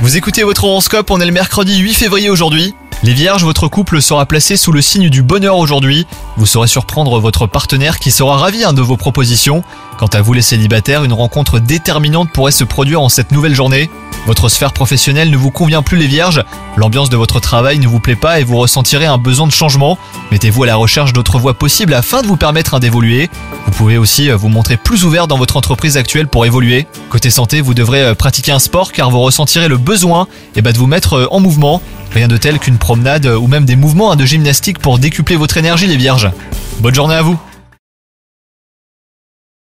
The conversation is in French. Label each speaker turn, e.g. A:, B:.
A: Vous écoutez votre horoscope, on est le mercredi 8 février aujourd'hui. Les vierges, votre couple sera placé sous le signe du bonheur aujourd'hui. Vous saurez surprendre votre partenaire qui sera ravi hein, de vos propositions. Quant à vous les célibataires, une rencontre déterminante pourrait se produire en cette nouvelle journée. Votre sphère professionnelle ne vous convient plus les vierges, l'ambiance de votre travail ne vous plaît pas et vous ressentirez un besoin de changement. Mettez-vous à la recherche d'autres voies possibles afin de vous permettre hein, d'évoluer. Vous pouvez aussi euh, vous montrer plus ouvert dans votre entreprise actuelle pour évoluer. Côté santé, vous devrez euh, pratiquer un sport car vous ressentirez le besoin eh ben, de vous mettre euh, en mouvement. Rien de tel qu'une promenade ou même des mouvements hein, de gymnastique pour décupler votre énergie les vierges. Bonne journée à vous